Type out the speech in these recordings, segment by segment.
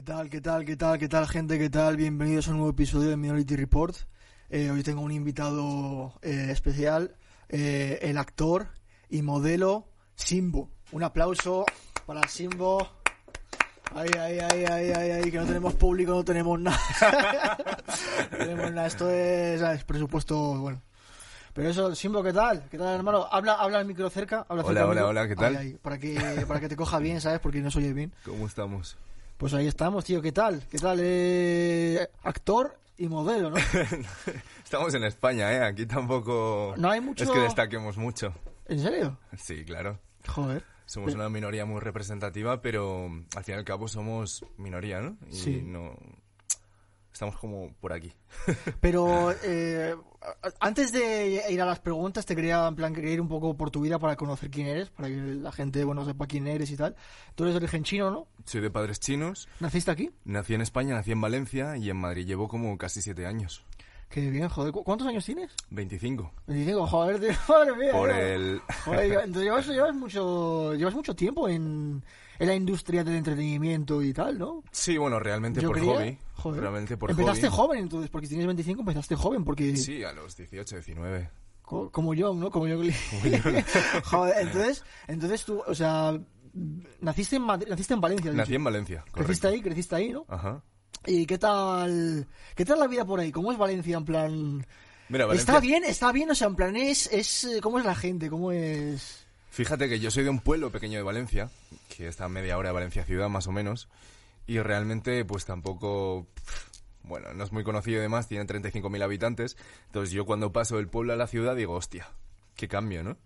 ¿Qué tal, qué tal, qué tal, qué tal, gente? ¿Qué tal? Bienvenidos a un nuevo episodio de Minority Report. Eh, hoy tengo un invitado eh, especial, eh, el actor y modelo Simbo. Un aplauso para Simbo. Ay, ay, ay, ay, ay, ay, que no tenemos público, no tenemos nada. no tenemos nada. Esto es, ¿sabes? presupuesto, bueno. Pero eso, Simbo, ¿qué tal? ¿Qué tal, hermano? Habla, habla el micro cerca. Habla Hola, cerca al hola, hola, ¿qué tal? Ay, ay, para, que, para que te coja bien, ¿sabes? Porque no se oye bien. ¿Cómo estamos? Pues ahí estamos, tío. ¿Qué tal? ¿Qué tal? Eh, actor y modelo, ¿no? Estamos en España, ¿eh? Aquí tampoco No hay mucho- es que destaquemos mucho. ¿En serio? Sí, claro. Joder. Somos una minoría muy representativa, pero al fin y al cabo somos minoría, ¿no? Y Sí. no... Estamos como por aquí. Pero eh, antes de ir a las preguntas, te quería, en plan, quería ir un poco por tu vida para conocer quién eres, para que la gente, bueno, sepa quién eres y tal. Tú eres de origen chino, ¿no? Soy de padres chinos, ¿Naciste aquí? nací en España, nací en Valencia y en Madrid llevo como casi siete años. Qué bien, joder. ¿Cu- ¿Cuántos años tienes? 25. 25, joder, tío, madre mía. Por tío. el... Joder, entonces llevas, llevas mucho, llevas mucho tiempo en, en la industria del entretenimiento y tal, ¿no? Sí, bueno, realmente Yo por hobby. joder. Realmente por Empezaste hobby. joven, entonces, porque si tienes 25 empezaste joven, porque Sí, a los 18, 19. co- como yo, ¿no? Como yo. Joder, entonces, entonces tú, o sea, naciste en Madrid, naciste en Valencia. Nací dicho. en Valencia, Creciste ahí, creciste ahí, ¿no? Ajá. ¿Y qué tal, qué tal la vida por ahí? ¿Cómo es Valencia en plan? Mira, Valencia... Está bien, está bien, o sea, en plan es, es, eh, ¿cómo es la gente? ¿Cómo es? Fíjate que yo soy de un pueblo pequeño de Valencia, que está a media hora de Valencia ciudad más o menos, y realmente pues tampoco, bueno, no es muy conocido y demás, tiene 35.000 habitantes, entonces yo cuando paso del pueblo a la ciudad digo, hostia, qué cambio, ¿no?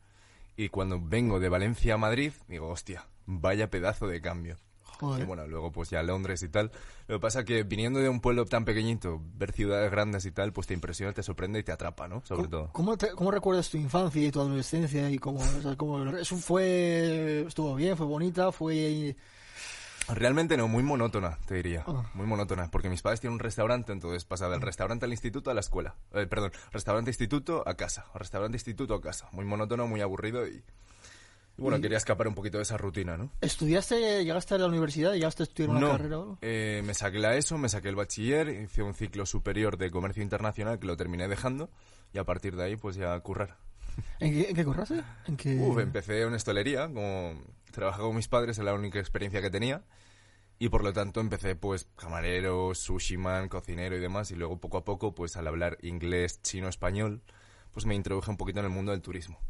Y cuando vengo de Valencia a Madrid, digo, hostia, vaya pedazo de cambio. Joder. Y bueno, luego pues ya Londres y tal. Lo que pasa que viniendo de un pueblo tan pequeñito, ver ciudades grandes y tal, pues te impresiona, te sorprende y te atrapa, ¿no? Sobre todo. ¿Cómo, te- cómo recuerdas tu infancia y tu adolescencia y cómo, o sea, cómo- eso fue, estuvo bien, fue bonita, fue, Realmente no, muy monótona, te diría. Ah. Muy monótona, porque mis padres tienen un restaurante, entonces pasa del restaurante al instituto a la escuela. Eh, perdón, restaurante instituto a casa, restaurante instituto a casa. Muy monótono, muy aburrido y... bueno, quería escapar un poquito de esa rutina, ¿no? ¿estudiaste, llegaste a la universidad, llegaste a estudiar una no, carrera o algo? eh, me saqué la ESO, me saqué el bachiller, hice un ciclo superior de comercio internacional que lo terminé dejando y a partir de ahí pues ya currar. ¿En qué, en qué corraste? ¿En qué... Uf, empecé en hostelería, como trabajaba con mis padres, era la única experiencia que tenía. Y por lo tanto empecé pues camarero, sushiman, cocinero y demás. Y luego poco a poco, pues al hablar inglés, chino, español, pues me introduje un poquito en el mundo del turismo.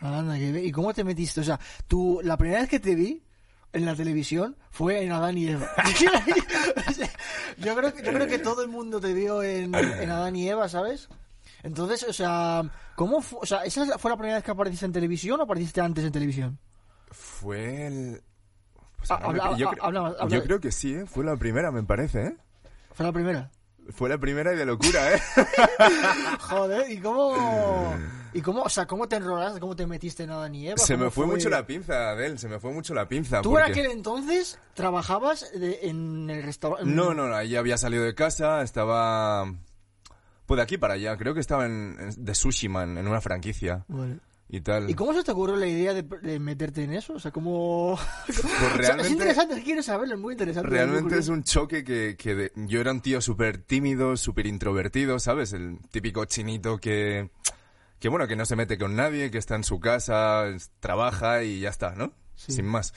Anda. ¿Y cómo te metiste? O sea, tú, la primera vez que te vi en la televisión fue en Adán y Eva. Yo, creo que, yo creo que todo el mundo te vio en, en Adán y Eva, ¿sabes? Entonces, o sea, ¿cómo fu- O sea, ¿esa fue la primera vez que apareciste en televisión o apareciste antes en televisión? Fue el... pues, Ah, habla- yo, habla- yo creo que sí, ¿eh? Fue la primera, me parece, ¿eh? Fue la primera. Fue la primera y de locura, ¿eh? Joder, ¿y cómo...? ¿Y cómo, o sea, cómo te enrolaste, cómo te metiste en Adán y Eva? se me ¿Cómo fue, mucho la pinza, Adel, se me fue mucho la pinza. ¿Tú en porque- aquel entonces trabajabas de- en el restaurante? No, no, no, ahí había salido de casa, estaba... Pues de aquí para allá, creo que estaba en, en- de Sushiman, en una franquicia Vale. y tal. ¿Y cómo se te ocurrió la idea de, de meterte en eso? O sea, ¿cómo...? Pues O sea, es realmente, interesante, quiero saberlo, es muy interesante. realmente muy es un choque que, que de- yo era un tío súper tímido, súper introvertido, ¿sabes? El típico chinito que, que, bueno, que no se mete con nadie, que está en su casa, trabaja y ya está, ¿no? Sí. Sin más.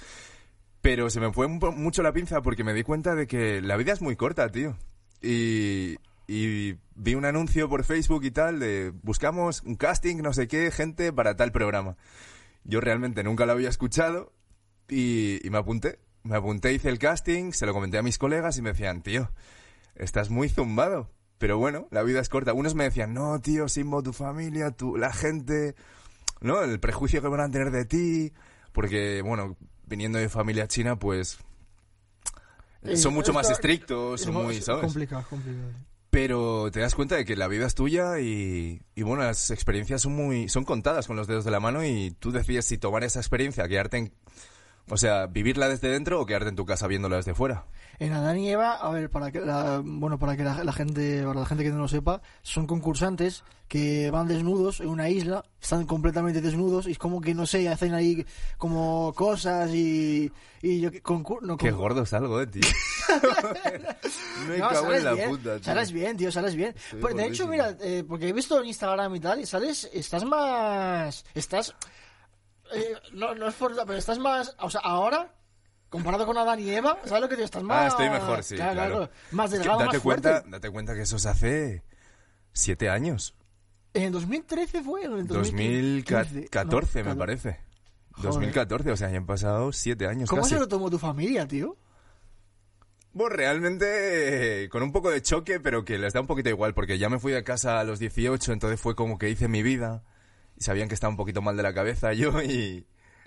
Pero se me fue mucho la pinza porque me di cuenta de que la vida es muy corta, tío. Y, y vi un anuncio por Facebook y tal de buscamos un casting, no sé qué, gente para tal programa. Yo realmente nunca lo había escuchado y, y me apunté. Me apunté, hice el casting, se lo comenté a mis colegas y me decían, tío, estás muy zumbado. Pero bueno, la vida es corta. Unos me decían, no, tío, Simbo, tu familia, tu, la gente, ¿no? El prejuicio que van a tener de ti. Porque, bueno, viniendo de familia china, pues Eh, son mucho más estrictos, son muy, es ¿sabes? complicado, complicado. Pero te das cuenta de que la vida es tuya y, y bueno, las experiencias son muy son contadas con los dedos de la mano y tú decides si tomar esa experiencia, quedarte en, O sea, vivirla desde dentro o quedarte en tu casa viéndola desde fuera. En Adán y Eva, a ver, para que la, bueno, para que la, la gente, para la gente que no lo sepa, son concursantes que van desnudos en una isla, están completamente desnudos y es como que no sé, hacen ahí como cosas y y yo concur- no, Qué gordo salgo, eh, tío. Me No, cago en la bien, puta, tío. Sales bien, tío, sales bien. Estoy Pues, de hecho, mira, eh, porque he visto en Instagram y tal, y sales, estás más, estás, eh, no, no es por, pero estás más, o sea, ahora, comparado con Adán y Eva, ¿sabes lo que te estás más? Ah, estoy mejor, sí, Claro, claro. Más Es que delgado, date más cuenta, fuerte. date cuenta que eso se hace siete años. En el 2013 fue, en el 2014, 2015, me no, parece. Joder. 2014, o sea, ya han pasado siete años ¿Cómo casi. se lo tomó tu familia, tío? Bueno, realmente eh, con un poco de choque, pero que les da un poquito igual, porque ya me fui de casa a los 18, entonces fue como que hice mi vida y sabían que estaba un poquito mal de la cabeza yo y,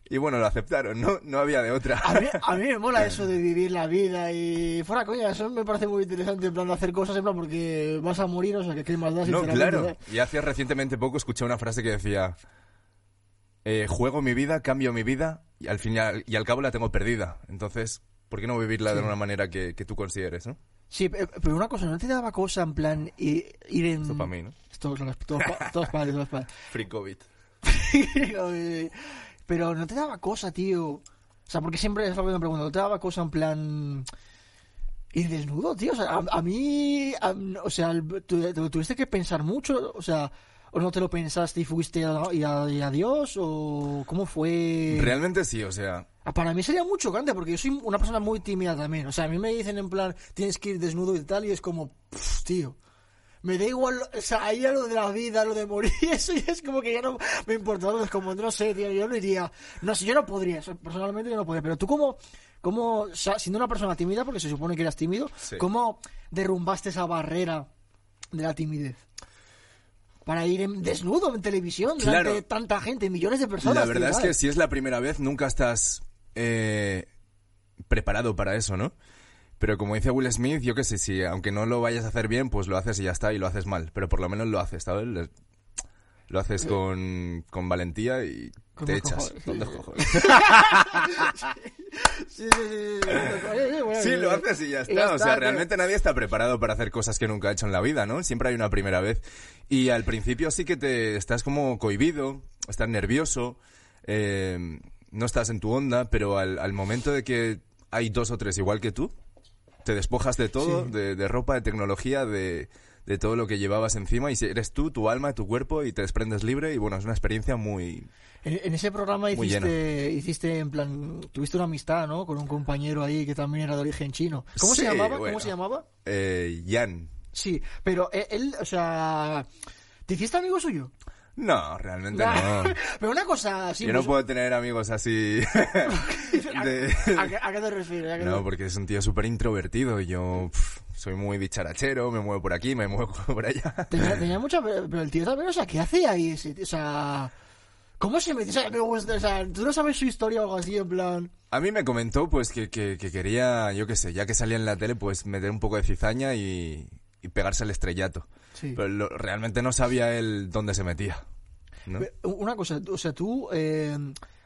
y bueno, lo aceptaron, no, no había de otra. A mí, a mí me mola eso de vivir la vida y fuera coña, eso me parece muy interesante en plan de hacer cosas en plan porque vas a morir, o sea, que qué más da No, claro. ¿eh? Y hace recientemente poco escuché una frase que decía, eh, juego mi vida, cambio mi vida y al fin y al, y al cabo la tengo perdida. Entonces, ¿por qué no vivirla de una manera que, que tú consideres, no? Sí, pe- pero una cosa, ¿no te daba cosa en plan i- ir en... Esto para mí, ¿no? Todos, pa- todos para todos para Free COVID. Pero no te daba cosa, tío. O sea, porque siempre es lo que me pregunto, ¿no te daba cosa en plan... Ir desnudo, tío? O sea, a, a mí... a- o sea, tuviste que pensar mucho, o sea... ¿O no te lo pensaste y fuiste a, y a- y adiós? ¿O cómo fue...? Realmente sí, o sea, Ah, Para mí sería muy chocante porque yo soy una persona muy tímida también. O sea, a mí me dicen en plan, tienes que ir desnudo y tal, y es como, "Pff, tío. Me da igual, o sea, ahí ya lo de la vida, lo de morir, eso ya es como que ya no me importa. Es como, no sé, tío, yo no iría. No sé, yo no podría, personalmente yo no podría. Pero tú, como, como o sea, siendo una persona tímida, porque se supone que eras tímido, Sí. ¿cómo derrumbaste esa barrera de la timidez? Para ir en- desnudo en televisión, delante Claro. de tanta gente, millones de personas. La verdad es que si es la primera vez, nunca estás eh, preparado para eso, ¿no? Pero como dice Will Smith, yo qué sé, si aunque no lo vayas a hacer bien, pues lo haces y ya está, y lo haces mal. Pero por lo menos lo haces, ¿sabes? Lo haces con, con valentía y te echas. Con dos cojones. Sí, sí, sí, sí, lo haces y ya está. o sea, realmente nadie está preparado para hacer cosas que nunca ha hecho en la vida, ¿no? Siempre hay una primera vez. Y al principio sí que te estás como cohibido, estás nervioso, eh, no estás en tu onda, pero al, al momento de que hay dos o tres igual que tú, te despojas de todo, Sí. de, de ropa, de tecnología, de, de todo lo que llevabas encima y eres tú, tu alma, tu cuerpo y te desprendes libre y bueno, es una experiencia muy... En, en ese programa hiciste, hiciste en plan, tuviste una amistad, ¿no? Con un compañero ahí que también era de origen chino. ¿Cómo Sí, se llamaba? bueno. ¿Cómo se llamaba? Eh, Jan. Sí, pero él, él, o sea, ¿te hiciste amigo suyo? No, realmente no. pero una cosa así. Yo no pues- puedo tener amigos así. de- ¿A, qué, a qué te refieres? ¿A qué No, te- porque es un tío súper introvertido. y Yo pf, soy muy dicharachero, me muevo por aquí, me muevo por allá. Tenía, tenía mucha. Pero pero el tío también, o sea, ¿qué hace ahí ese tío? O sea. ¿Cómo se? O sea, me gusta, o sea, tú no sabes su historia o algo así, en plan. A mí me comentó pues que, que, que quería, yo qué sé, ya que salía en la tele, pues meter un poco de cizaña y, y pegarse al estrellato. Sí. Pero lo- realmente no sabía él dónde se metía. ¿no? Una cosa, o sea, tú. Eh,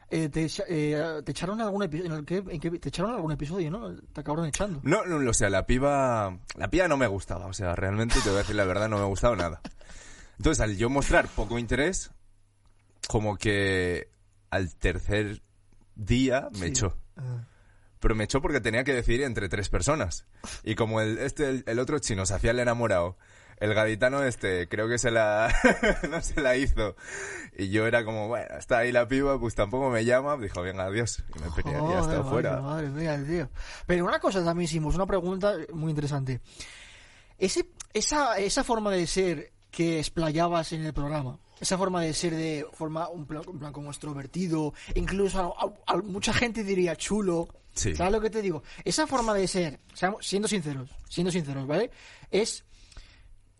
eh, te, echa- eh, te echaron algún episodio. ¿en el que, en que- te echaron algún episodio, ¿no? Te acabaron echando. No, no, o sea, la piba, la piba no me gustaba, o sea, realmente te voy a decir la verdad, no me ha gustado nada. Entonces, al yo mostrar poco interés, como que al tercer día me Sí. echó. Ah. Pero me echó porque tenía que decidir entre tres personas. Y como el, este, el, el otro chino se hacía el enamorado, el gaditano este, creo que se la, no se la hizo. Y yo era como, bueno, está ahí la piba, pues tampoco me llama, dijo, venga, adiós. Y me peleé y ya Joder, está fuera. Madre, madre mía, tío. Pero una cosa también hicimos, una pregunta muy interesante. Ese, esa, esa forma de ser que explayabas en el programa, esa forma de ser de forma un plan, un plan como extrovertido, incluso a- a- a- mucha gente diría chulo. Sí. ¿Sabes lo que te digo? Esa forma de ser, siendo sinceros, siendo sinceros, ¿vale? Es,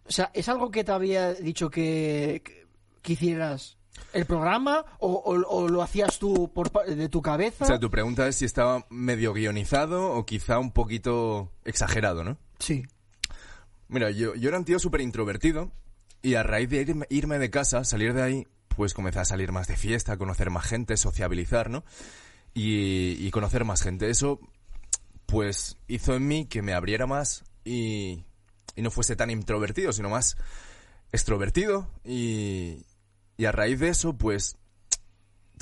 o sea, es algo que te había dicho que, que, que hicieras el programa o, o- o lo hacías tú por de tu cabeza. O sea, tu pregunta es si estaba medio guionizado o quizá un poquito exagerado, ¿no? Sí. Mira, yo, yo era un tío súper introvertido y a raíz de irme, irme de casa, salir de ahí, pues comencé a salir más de fiesta, a conocer más gente, sociabilizar, ¿no? y, y conocer más gente. Eso, pues, hizo en mí que me abriera más y, y no fuese tan introvertido, sino más extrovertido. Y, y a raíz de eso, pues,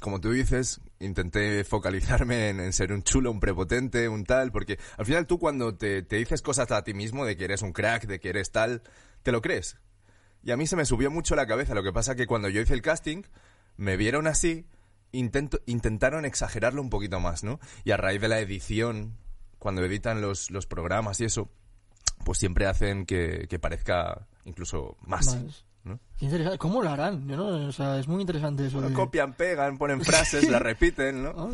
como tú dices, intenté focalizarme en, en ser un chulo, un prepotente, un tal, porque al final tú cuando te, te dices cosas a ti mismo de que eres un crack, de que eres tal, te lo crees. Y a mí se me subió mucho la cabeza. Lo que pasa que cuando yo hice el casting, me vieron así, intento, intentaron exagerarlo un poquito más, ¿no? Y a raíz de la edición, cuando editan los, los programas y eso, pues siempre hacen que, que parezca incluso más. Más. ¿Cómo lo harán? Yo no, o sea, es muy interesante eso. de- Copian, pegan, ponen frases, las repiten, ¿no? Oh,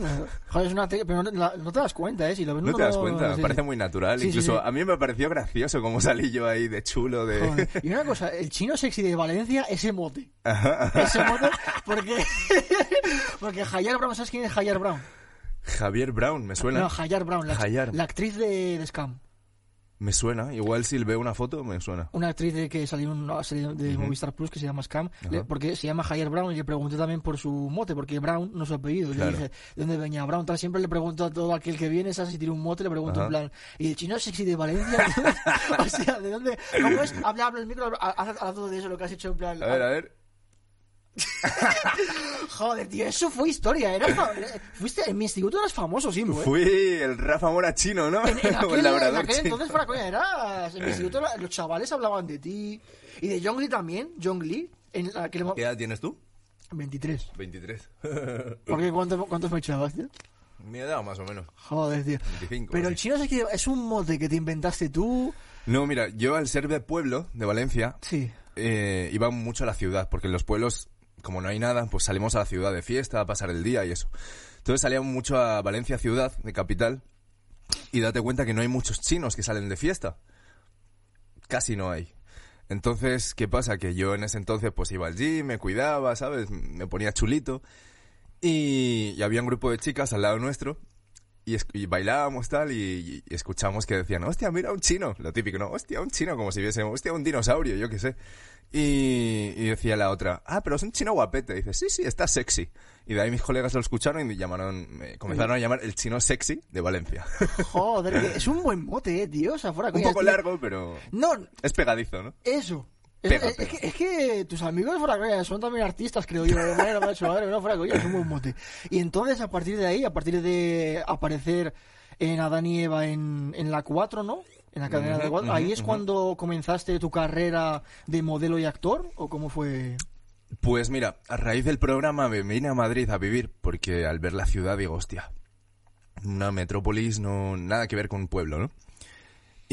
Joder, es una te- pero no, la- no te das cuenta, ¿eh? Si lo ves No te das cuenta, sí, parece sí. muy natural. Sí, Incluso a mí me pareció gracioso cómo salí yo ahí de chulo, de... Joder. Y una cosa, el chino sexy de Valencia, ese mote. Ese mote, porque. porque Brown, ¿sabes quién es Hayar Brown? Javier Brown, me suena. No, Hayar Brown, la, Hayar. la actriz de, de Scam. Me suena. Igual si veo una foto, me suena. Una actriz de que salió una serie de Movistar Plus que se llama Scam, le- porque se llama Hayar Brown y le pregunté también por su mote, porque Brown no es su apellido. Claro. Le dije, ¿de dónde venía Brown? Tal, siempre le pregunto a todo aquel que viene, ¿sabes? Si tiene un mote, le pregunto Ajá. en plan, ¿y el chino sexy de Valencia? o sea, ¿de dónde? ¿Cómo es? Habla, habla el micro, haz todo de eso, lo que has hecho en plan. A ver, a ver. Joder, tío, eso fue historia. Era fa- Fuiste en mi instituto eras famoso, sí, güey. Fui el Rafa Mora chino, ¿no? En, en aquel, el en aquel chino. entonces, fuera coña, eras. En mi instituto la- los chavales hablaban de ti. Y de Jong Lee también, Jong Lee. En aquel mo- ¿Qué edad tienes tú? 23. 23. ¿Por qué? ¿Cuánto- ¿Cuántos me echabas, tío? Mi edad, más o menos. Joder, tío. 25. Pero el chino es, que es un mote que te inventaste tú. No, mira, yo al ser de pueblo, de Valencia, Sí. eh, iba mucho a la ciudad, porque en los pueblos, como no hay nada, pues salimos a la ciudad de fiesta, a pasar el día y eso. Entonces salíamos mucho a Valencia ciudad, de capital, y date cuenta que no hay muchos chinos que salen de fiesta. Casi no hay. Entonces, ¿qué pasa? Que yo en ese entonces pues iba al gym, me cuidaba, ¿sabes? Me ponía chulito. Y, y había un grupo de chicas al lado nuestro y, y bailábamos tal y, y escuchamos que decían, hostia, mira un chino, lo típico, ¿no? Hostia, un chino, como si viésemos, hostia, un dinosaurio, yo qué sé. Y, y decía la otra, ah, pero es un chino guapete. Y dice, sí, sí, está sexy. Y de ahí mis colegas lo escucharon y me llamaron, me comenzaron a llamar el chino sexy de Valencia. Joder, es un buen mote, eh, tío. O sea, fuera un coña, poco tío. largo, pero No, es pegadizo, ¿no? Eso. Es, Pega, que, es que tus amigos fuera son también artistas, creo yo. Macho, madre, no fuera coña, es un buen mote. Y entonces, a partir de ahí, a partir de aparecer en Adán y Eva en, en la 4, ¿no? En la cadena de Ujú, 4, ujú, ¿ahí es cuando comenzaste tu carrera de modelo y actor? ¿O cómo fue? Pues mira, a raíz del programa me vine a Madrid a vivir porque al ver la ciudad digo, hostia, una metrópolis no nada que ver con un pueblo, ¿no?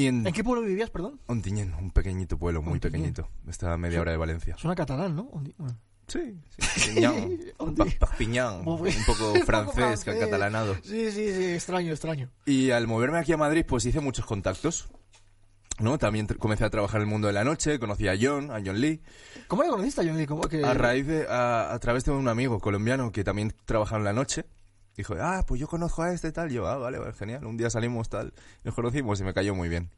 Y en, ¿En qué pueblo vivías, perdón? Ontinyent, un pequeñito pueblo, muy pequeñito. Está a media hora de Valencia. Suena catalán, ¿no? Ondi- bueno. Sí, sí. Piñán, Pa- un poco francés, catalanado. Sí, sí, sí, extraño, extraño. Y al moverme aquí a Madrid, pues hice muchos contactos. ¿No? También comencé a trabajar en el mundo de la noche, conocí a John, a John Lee. ¿Cómo le conociste a John Lee? ¿Cómo que... A raíz de, a, a través de un amigo colombiano que también trabajaba en la noche, dijo, ah, pues yo conozco a este tal. Yo, ah, vale, vale, genial. Un día salimos tal, nos conocimos y me cayó muy bien.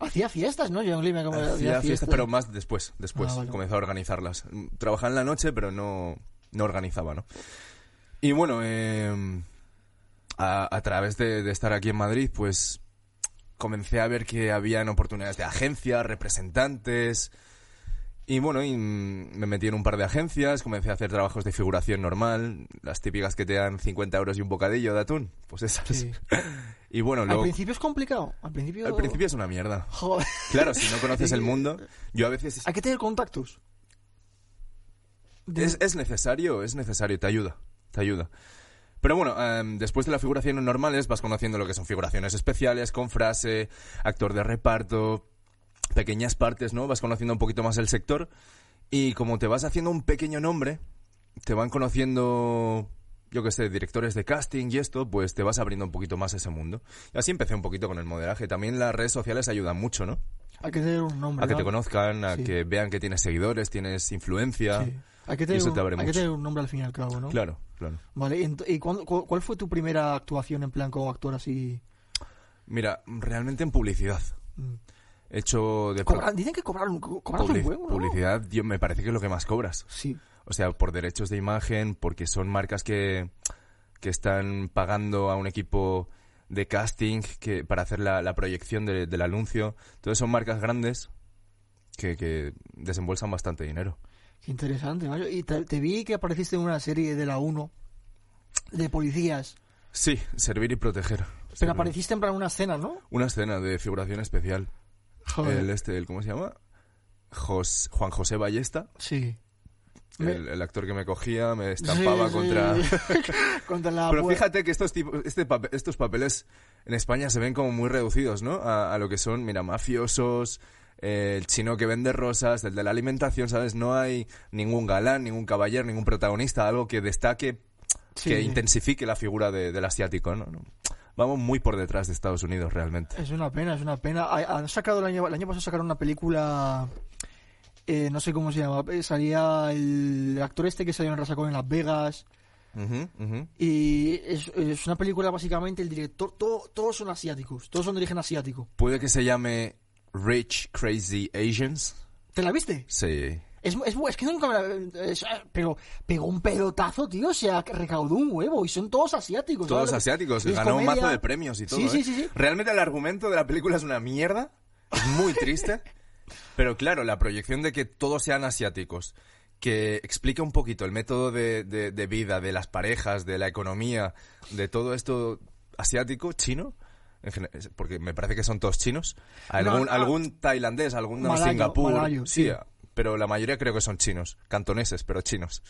Hacía fiestas, ¿no? Como- Hacía fiestas, pero más después, después. Ah, vale. Comenzó a organizarlas. Trabajaba en la noche, pero no, no organizaba, ¿no? Y bueno, eh, a, a través de, de estar aquí en Madrid, pues comencé a ver que habían oportunidades de agencias, representantes. Y bueno, y me metí en un par de agencias, comencé a hacer trabajos de figuración normal, las típicas que te dan 50 euros y un bocadillo de atún, pues esas. Sí. Y bueno, Al luego... principio es complicado. Al principio... Al principio es una mierda. Joder. Claro, si no conoces el mundo, yo a veces Hay que tener contactos. De- Es, es necesario, es necesario, te ayuda, te ayuda. Pero bueno, em, después de las figuraciones normales vas conociendo lo que son figuraciones especiales, con frase, actor de reparto, pequeñas partes, ¿no? Vas conociendo un poquito más el sector y como te vas haciendo un pequeño nombre, te van conociendo, yo que sé, directores de casting y esto, pues te vas abriendo un poquito más ese mundo. Y así empecé un poquito con el modelaje. También las redes sociales ayudan mucho, ¿no? Hay que tener un nombre. A que te ¿no? conozcan, a Sí. que vean que tienes seguidores, tienes influencia. Sí. Hay que tener, eso un, te abre hay que mucho. tener un nombre al fin y al cabo, ¿no? Claro, claro. Vale, y, ent- ¿y cuándo- cu- cuál fue tu primera actuación en plan como actor así? Mira, realmente en publicidad. Mm. He hecho de Cobran- dicen que cobraron, co- cobras publi- un huevo, ¿no? publicidad, yo, me parece que es lo que más cobras. Sí. O sea, por derechos de imagen, porque son marcas que, que están pagando a un equipo de casting que para hacer la, la proyección de- del anuncio. Entonces son marcas grandes que, que desembolsan bastante dinero. Qué interesante, macho. Y te, te vi que apareciste en una serie de la 1 de policías. Sí, servir y proteger. Pero Servir. apareciste en plan una escena, ¿no? Una escena de figuración especial. Joder. El este, el, ¿cómo se llama? Jos- Juan José Ballesta, Sí. El, el actor que me cogía, me estampaba Sí, contra... sí. contra la Pero fíjate que estos, tipos, este estos papeles en España se ven como muy reducidos, ¿no? A, a lo que son, mira, mafiosos, eh, el chino que vende rosas, el de la alimentación, ¿sabes? No hay ningún galán, ningún caballero, ningún protagonista, algo que destaque, Sí. que intensifique la figura de- del asiático, ¿no? Vamos muy por detrás de Estados Unidos, realmente. Es una pena, es una pena. Ha- Han sacado el año, el año pasado sacaron una película, eh, no sé cómo se llama, eh, salía el actor este que salió en Rasacón en Las Vegas. Y es, es una película básicamente, el director, todo- todos son asiáticos, todos son de origen asiático. Puede que se llame Rich Crazy Asians. ¿Te la viste? Sí. Es, es, es que nunca me la... es- pero pegó un pelotazo, tío, sea, que recaudó un huevo y son todos asiáticos. Todos asiáticos. Y Ganó un comedia. mazo de premios y todo. Sí, ¿eh? sí, sí, sí. Realmente el argumento de la película es una mierda. Es muy triste. pero claro, la proyección de que todos sean asiáticos, que explica un poquito el método de, de- de vida, de las parejas, de la economía, de todo esto asiático, chino. porque me parece que son todos chinos. Algún, no. algún tailandés, algún Malayo, Singapur. malayo, sí, sí. Pero la mayoría creo que son chinos. Cantoneses, pero chinos.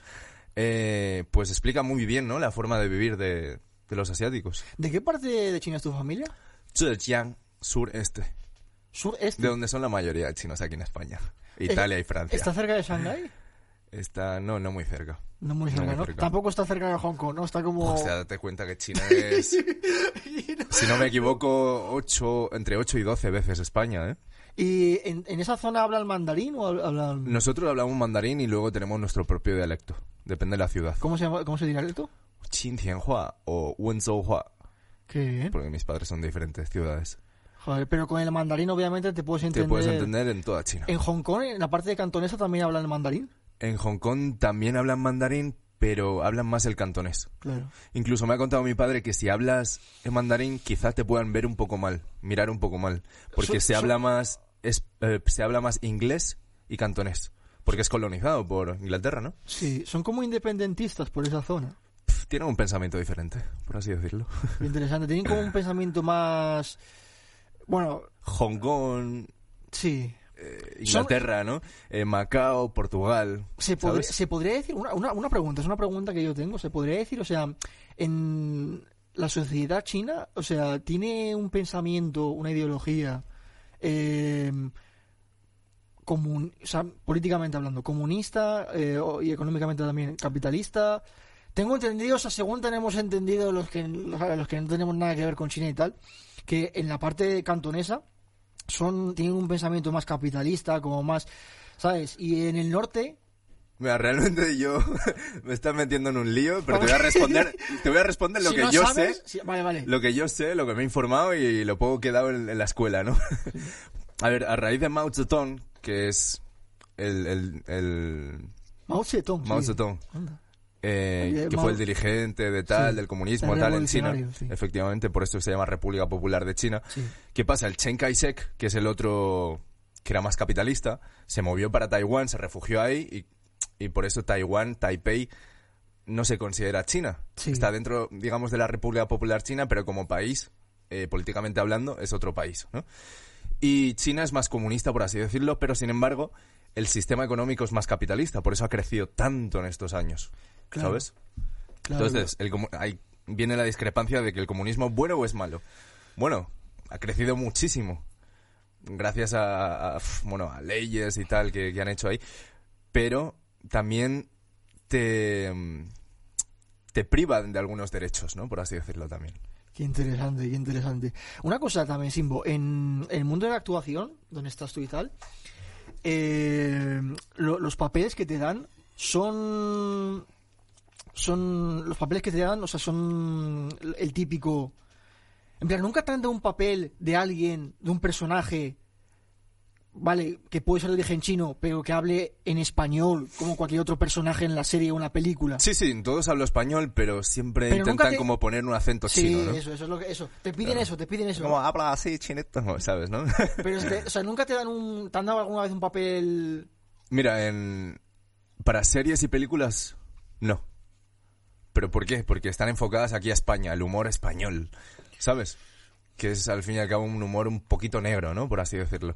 Eh, pues explica muy bien, ¿no? La forma de vivir de, de los asiáticos. ¿De qué parte de China es tu familia? Zhejiang, sureste, Sureste. de donde son la mayoría de chinos aquí en España. Italia y Francia. ¿Está cerca de Shanghái? Está, no, no muy cerca. No muy No cerca, muy ¿no? cerca. Tampoco está cerca de Hong Kong, ¿no? Está como... O sea, date cuenta que China es, si no me equivoco, ocho, entre 8 y 12 veces España, ¿eh? ¿Y en, en esa zona hablan mandarín o hab- hablan...? Nosotros hablamos mandarín y luego tenemos nuestro propio dialecto. Depende de la ciudad. ¿Cómo se llama, cómo se dirá esto? O Wenzhouhua, Qué bien. porque mis padres son de diferentes ciudades. Joder, pero con el mandarín obviamente te puedes Te entender... puedes entender en toda China. En Hong Kong, en la parte de cantonesa también hablan el mandarín. En Hong Kong también hablan mandarín, pero hablan más el cantonés. Claro. Incluso me ha contado mi padre que si hablas en mandarín quizás te puedan ver un poco mal, mirar un poco mal, porque So- se so- habla más es, eh, se habla más inglés y cantonés, porque es colonizado por Inglaterra, ¿no? Sí, son como independentistas por esa zona. Pf, Tienen un pensamiento diferente, por así decirlo. Interesante. Tienen como un pensamiento más... Bueno, Hong Kong, sí. eh, Inglaterra, ¿no? Eh, Macao, Portugal. Se, podría- ¿sabes? se podría decir, una, una, una pregunta, es una pregunta que yo tengo, se podría decir, o sea, en la sociedad china, o sea, tiene un pensamiento, una ideología, eh, comun- o sea, políticamente hablando, comunista eh, y económicamente también capitalista. Tengo entendido, o sea, según tenemos entendido los que, los que no tenemos nada que ver con China y tal, que en la parte cantonesa son tienen un pensamiento más capitalista, como más, ¿sabes? Y en el norte Mira, realmente yo me estás metiendo en un lío, pero te voy a responder, te voy a responder lo Si que no yo sabes, sé. si- vale, vale. lo que yo sé, lo que me he informado y lo poco que he dado en, en la escuela, ¿no? A ver, a raíz de Mao Zedong, que es el, el, el Mao Zedong. Mao sí. Zedong, Anda. eh, que Mao- fue el dirigente de tal, Sí, del comunismo, tal, en China. sí. Efectivamente, por eso se llama República Popular de China. Sí. ¿Qué pasa? El Chen Kai-shek, que es el otro que era más capitalista, se movió para Taiwán, se refugió ahí y, y por eso Taiwán, Taipei, no se considera China. Sí. Está dentro, digamos, de la República Popular China, pero como país, eh, políticamente hablando, es otro país, ¿no? Y China es más comunista, por así decirlo, pero sin embargo, el sistema económico es más capitalista, por eso ha crecido tanto en estos años, Claro. ¿sabes? Claro. Entonces, el ahí viene la discrepancia de que el comunismo es bueno o es malo. Bueno, ha crecido muchísimo. Gracias a, bueno, a leyes y tal que, que han hecho ahí. Pero también te, mm, te privan de algunos derechos, ¿no? Por así decirlo también. Qué interesante, qué interesante. Una cosa también, Simbo, en el mundo de la actuación, donde estás tú y tal, eh, lo- los papeles que te dan son son los papeles que te dan, o sea, son el típico en plan, nunca te han dado un papel de alguien, de un personaje vale, que puede ser de origen chino, pero que hable en español, como cualquier otro personaje en la serie o una película. Sí, sí, todos hablo español, pero siempre Pero intentan te- como poner un acento Sí, chino, ¿no? eso, eso es lo que, eso. Te piden eso, te piden eso. Como habla así, chinito, ¿sabes, no? Pero, este, o sea, nunca te dan un, te han dado alguna vez un papel Mira, en... para series y películas, no. ¿Pero por qué? Porque están enfocadas aquí a España, el humor español, ¿sabes? Que es al fin y al cabo un humor un poquito negro, ¿no? Por así decirlo.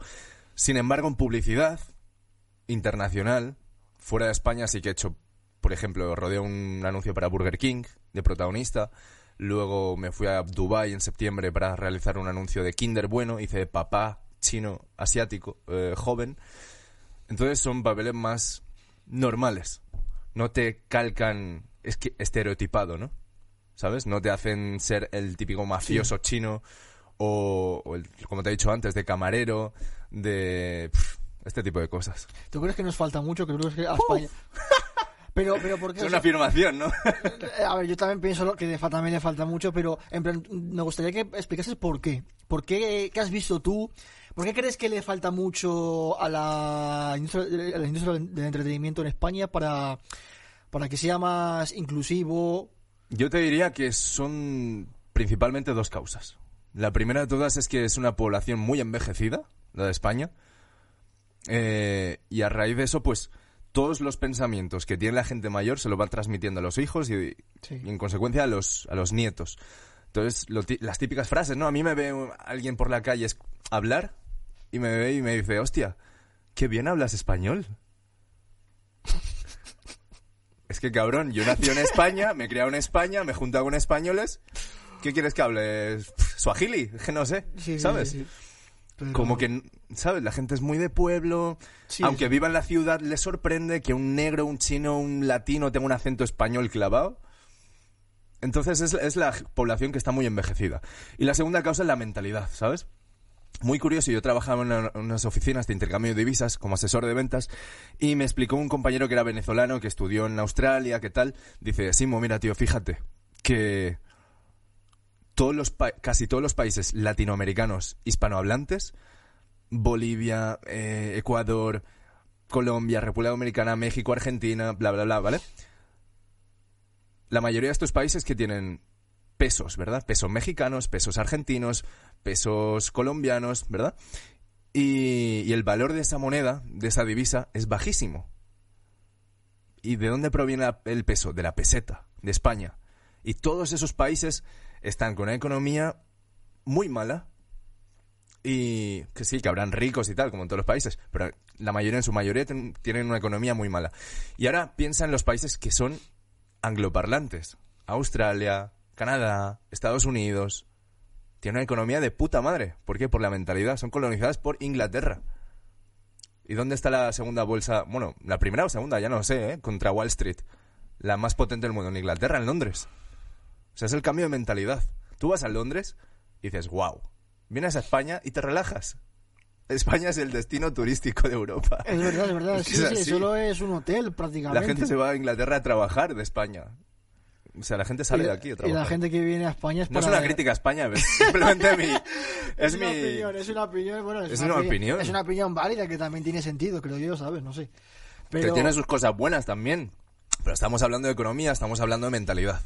Sin embargo, en publicidad internacional, fuera de España sí que he hecho, por ejemplo, rodeé un anuncio para Burger King de protagonista. Luego me fui a Dubai en septiembre para realizar un anuncio de Kinder Bueno, hice de papá chino asiático eh, joven. Entonces son papeles más normales. No te calcan es que estereotipado, ¿no? ¿Sabes? No te hacen ser el típico mafioso chino o, o el- como te he dicho antes, de camarero, de este tipo de cosas. ¿Tú crees que nos falta mucho? Que creo que a España. Pero, pero ¿por qué? Es O una sea, afirmación, ¿no? eh, a ver, yo también pienso que también le falta mucho, pero en plan, me gustaría que explicases por qué. ¿Por qué? ¿Qué has visto tú? ¿Por qué crees que le falta mucho a la industria, a la industria del entretenimiento en España para, para que sea más inclusivo? Yo te diría que son principalmente dos causas. La primera de todas es que es una población muy envejecida, la de España, eh, y a raíz de eso, pues todos los pensamientos que tiene la gente mayor se los van transmitiendo a los hijos y, Sí. y en consecuencia a los, a los nietos. Entonces, lo las típicas frases, ¿no? A mí me ve alguien por la calle hablar y me ve y me dice, hostia, qué bien hablas español. Es que cabrón, yo nací en España, me he criado en España, me he juntado con españoles. ¿Qué quieres que hable? ¿Suajili? Que no sé, Sí, ¿sabes? sí. Pero- Como que, ¿sabes? La gente es muy de pueblo. Sí, Aunque sí. viva en la ciudad, le sorprende que un negro, un chino, un latino tenga un acento español clavado. Entonces es, es la población que está muy envejecida. Y la segunda causa es la mentalidad, ¿sabes? Muy curioso, yo trabajaba en una- en unas oficinas de intercambio de divisas como asesor de ventas y me explicó un compañero que era venezolano, que estudió en Australia, ¿qué tal? Dice, Simo, mira, tío, fíjate que todos los casi todos los países latinoamericanos hispanohablantes, Bolivia, eh, Ecuador, Colombia, República Dominicana, México, Argentina, bla, bla, bla, ¿vale? La mayoría de estos países que tienen pesos, ¿verdad? Pesos mexicanos, pesos argentinos, pesos colombianos, ¿verdad? Y, y el valor de esa moneda, de esa divisa, es bajísimo. ¿Y de dónde proviene el peso? De la peseta, de España. Y todos esos países están con una economía muy mala. Y que sí, que habrán ricos y tal, como en todos los países, pero la mayoría, en su mayoría, tienen una economía muy mala. Y ahora piensa en los países que son angloparlantes. Australia, Canadá, Estados Unidos. Tienen una economía de puta madre. ¿Por qué? Por la mentalidad. Son colonizadas por Inglaterra. ¿Y dónde está la segunda bolsa? Bueno, la primera o segunda, ya no lo sé, ¿eh? Contra Wall Street. La más potente del mundo. En Inglaterra, en Londres. O sea, es el cambio de mentalidad. Tú vas a Londres y dices, wow. Vienes a España y te relajas. España es el destino turístico de Europa. Es verdad, es verdad. Sí, sí, solo es un hotel prácticamente. La gente se va a Inglaterra a trabajar de España. O sea, la gente sale y, de aquí a y trabajar. la gente que viene a España es No es una crítica a España, es simplemente mi... Es, Es, una mi... opinión, es una opinión, bueno, es, Es una opinión. Es una opinión válida que también tiene sentido, creo yo, ¿sabes? No sé. Que tiene sus cosas buenas también. Pero estamos hablando de economía, estamos hablando de mentalidad.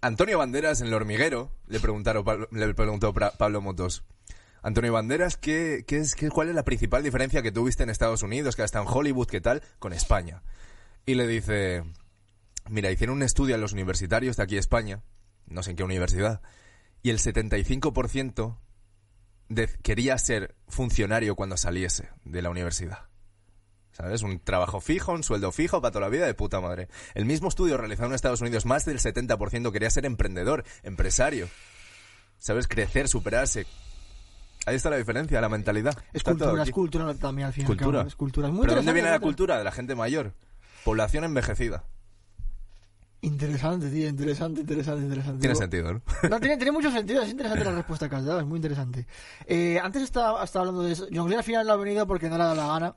Antonio Banderas en El Hormiguero le preguntaron le preguntó Pablo Motos. Antonio Banderas, ¿qué, qué es, qué, ¿cuál es la principal diferencia que tuviste en Estados Unidos, que hasta en Hollywood, qué tal, con España? Y le dice, mira, hicieron un estudio a los universitarios de aquí España, no sé en qué universidad, y el 75% de- quería ser funcionario cuando saliese de la universidad. ¿Sabes? Un trabajo fijo, un sueldo fijo para toda la vida de puta madre. El mismo estudio realizado en Estados Unidos, más del 70% quería ser emprendedor, empresario. ¿Sabes? Crecer, superarse. Ahí está la diferencia, la mentalidad. es cultura, es cultura también al final. Cultura. Es cultura. Es muy ¿Pero dónde viene la cultura? De la gente mayor. Población envejecida. Interesante, tío, interesante, interesante, interesante. Tiene sentido, ¿no? No, tiene, tiene mucho sentido, es interesante la respuesta que has dado, es muy interesante. Eh, antes estaba, estaba hablando de eso. John Cleese al final no ha venido porque no le ha dado la gana.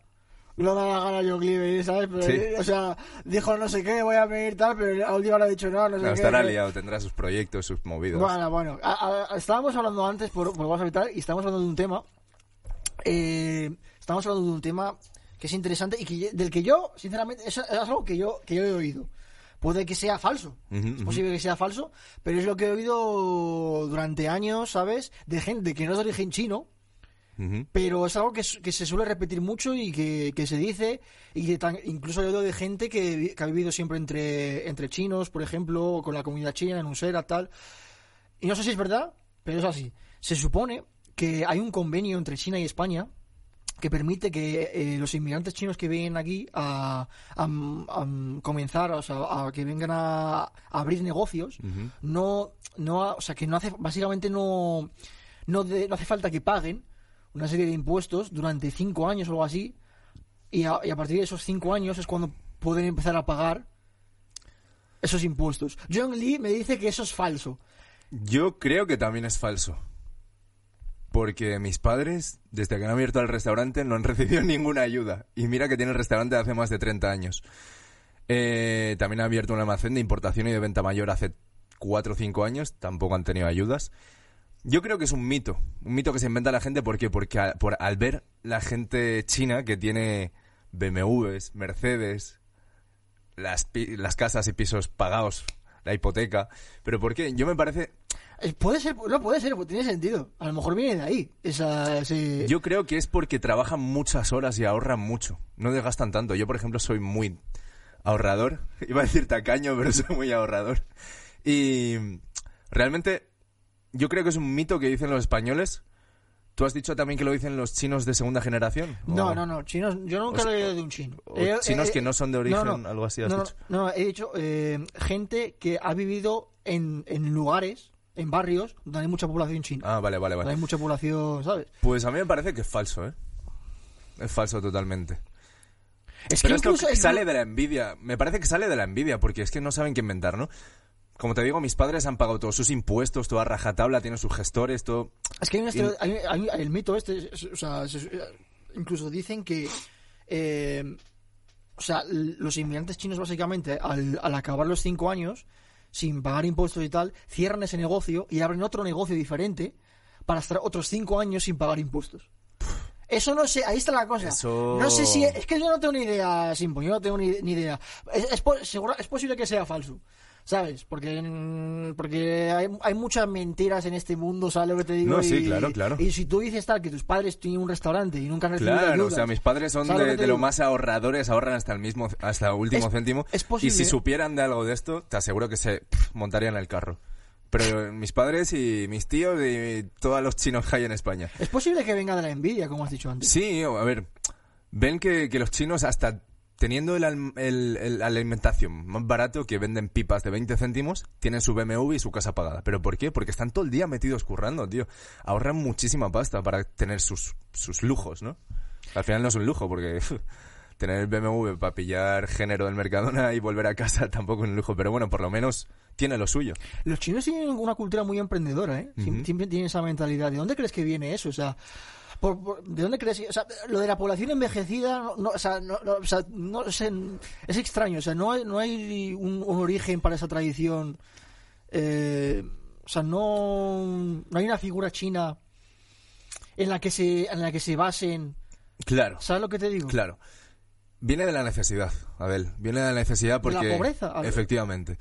No dado la gana Cleese venir, ¿sabes? Pero, Sí. o sea, dijo no sé qué, voy a venir tal, pero a última hora ha dicho no, no sé No, qué. estará liado, tendrá sus proyectos, sus movidos. Bueno, bueno. A- a- estábamos hablando antes por, por WhatsApp y tal, y estábamos hablando de un tema eh, estamos hablando de un tema que es interesante y que, del que yo, sinceramente, es, es algo que yo, que yo he oído. Puede que sea falso, Ujú, es ujú. posible que sea falso, pero es lo que he oído durante años, ¿sabes? De gente que no es de origen chino, Pero es algo que, se suele repetir mucho y que, que se dice, y que tan- incluso de gente que, ha vivido siempre entre, entre chinos, por ejemplo, o con la comunidad china en Usera, tal. Y no sé si es verdad, pero es así. Se supone que hay un convenio entre China y España que permite que eh, los inmigrantes chinos que vienen aquí a, a- a comenzar, o sea, a que vengan a, a abrir negocios, Ujú. no, no, o sea, que no hace, básicamente no, no, de- no hace falta que paguen una serie de impuestos durante cinco años o algo así, y a, partir de esos cinco años es cuando pueden empezar a pagar esos impuestos. John Lee me dice que eso es falso. Yo creo que también es falso. Porque mis padres, desde que han abierto el restaurante, no han recibido ninguna ayuda. Y mira que tiene el restaurante hace más de 30 años. Eh, también ha abierto un almacén de importación y de venta mayor hace 4 o 5 años. Tampoco han tenido ayudas. Yo creo que es un mito. Un mito que se inventa la gente. ¿Por qué? Porque al, por, al ver la gente china que tiene BMWs, Mercedes, las, las casas y pisos pagados, la hipoteca. ¿Pero por qué? Yo me parece... Eh, Puede ser, no puede ser, tiene sentido. A lo mejor viene de ahí. Esa, ese- Yo creo que es porque trabajan muchas horas y ahorran mucho. No desgastan tanto. Yo, por ejemplo, soy muy ahorrador. Iba a decir tacaño, pero soy muy ahorrador. Y realmente yo creo que es un mito que dicen los españoles. ¿Tú has dicho también que lo dicen los chinos de segunda generación? No, O- no, no, chinos, yo nunca o lo he oído de un chino. Eh, chinos eh, que no son de origen, no, no. algo así has no, dicho. No, no, he dicho eh, gente que ha vivido en, en lugares, en barrios, donde hay mucha población china. Ah, vale, vale, Donde vale. hay mucha población, ¿sabes? Pues a mí me parece que es falso, ¿eh? Es falso totalmente. Es Pero que esto es- sale de la envidia. Me parece que sale de la envidia, porque es que no saben qué inventar, ¿no? Como te digo, mis padres han pagado todos sus impuestos, toda rajatabla, tienen sus gestores, todo. Es que hay, un hay- hay- el mito este, es- o sea, se- incluso dicen que, eh, o sea, los inmigrantes chinos básicamente al, al acabar los cinco años, sin pagar impuestos y tal, cierran ese negocio y abren otro negocio diferente para estar otros cinco años sin pagar impuestos. Eso no sé, ahí está la cosa. Eso- No sé si, es que yo no tengo ni idea, Simpo, yo no tengo ni, ni idea. Es posible que sea falso. ¿Sabes? Porque, porque hay, hay muchas mentiras en este mundo, ¿sabes lo que te digo? No, sí, Y- claro, claro. Y si tú dices tal, que tus padres tienen un restaurante y nunca han recibido Claro, ayudas, o sea, mis padres son ¿sabes lo de, lo más ahorradores, ahorran hasta el mismo, hasta el último Es- céntimo. es y posible. si supieran de algo de esto, te aseguro que se pff, montarían el carro. Pero mis padres y mis tíos y todos los chinos que hay en España. Es posible que venga de la envidia, como has dicho antes. Sí, a ver, ven que, que los chinos hasta teniendo el, alm- el- el- la alimentación más barato que venden pipas de 20 céntimos, tienen su BMW y su casa pagada. ¿Pero por qué? Porque están todo el día metidos currando, tío. Ahorran muchísima pasta para tener sus, sus lujos, ¿no? Al final no es un lujo porque tener el BMW para pillar género del Mercadona y volver a casa tampoco es un lujo, pero bueno, por lo menos tiene lo suyo. Los chinos tienen una cultura muy emprendedora, ¿eh? Siempre tienen esa mentalidad. ¿De dónde crees que viene eso? O sea, por- por- ¿de dónde crees O sea, lo de la población envejecida, no, no, o sea, no, no, o sea, no sé, es extraño. O sea, no hay, no hay un, un origen para esa tradición. Eh, o sea, no, no hay una figura china en la que se, en la que se basen. Claro. ¿Sabes lo que te digo? Claro. Viene de la necesidad, Abel. Viene de la necesidad De la porque... pobreza, Abel. Efectivamente.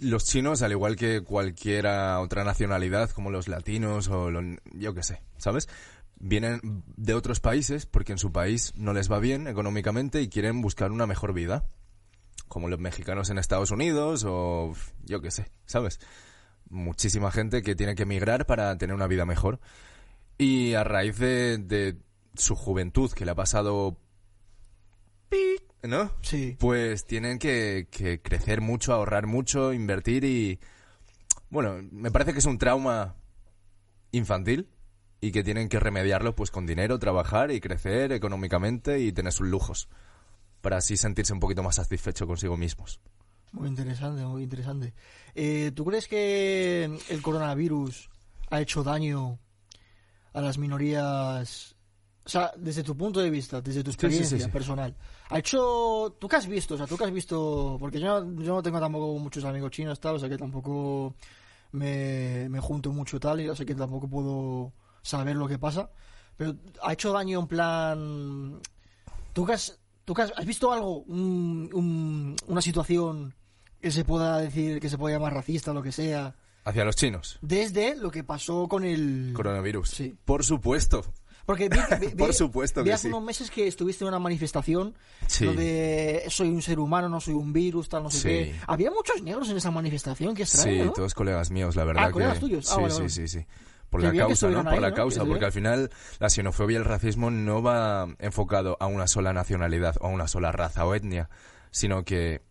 Los chinos, al igual que cualquiera otra nacionalidad, como los latinos o los, yo qué sé, ¿sabes? Vienen de otros países porque en su país no les va bien económicamente y quieren buscar una mejor vida. Como los mexicanos en Estados Unidos o yo qué sé, ¿sabes? Muchísima gente que tiene que emigrar para tener una vida mejor. Y a raíz de, de su juventud, que le ha pasado... ¿No? Sí. Pues tienen que, que crecer mucho, ahorrar mucho, invertir y... Bueno, me parece que es un trauma infantil y que tienen que remediarlo pues con dinero, trabajar y crecer económicamente y tener sus lujos para así sentirse un poquito más satisfecho consigo mismos. Muy interesante, muy interesante. Eh, ¿Tú crees que el coronavirus ha hecho daño a las minorías? O sea, desde tu punto de vista, desde tu sí, sí, experiencia sí. personal, ha hecho. ¿Tú qué has visto? O sea, ¿tú qué has visto? Porque yo, yo no tengo tampoco muchos amigos chinos, tal, o sea que tampoco me, me junto mucho tal, y o sea que tampoco puedo saber lo que pasa. Pero ha hecho daño en plan... ¿Tú, que has, tú que has, has visto algo, un- un- una situación que se pueda decir, que se pueda llamar racista o lo que sea, Hacia los chinos. desde lo que pasó con el... Coronavirus. Sí. Por supuesto. Porque vi, vi- vi- Por supuesto vi que hace sí. unos meses que estuviste en una manifestación Sí. lo de soy un ser humano, no soy un virus, tal, no sé Sí. qué. Había muchos negros en esa manifestación, qué extraño, Sí, ¿no? todos colegas míos, la verdad Ah, que... colegas tuyos. Ah, sí, sí, sí, sí. Por la causa, ¿no? Por la ¿no? causa, porque al final la xenofobia y el racismo no va enfocado a una sola nacionalidad o a una sola raza o etnia, sino que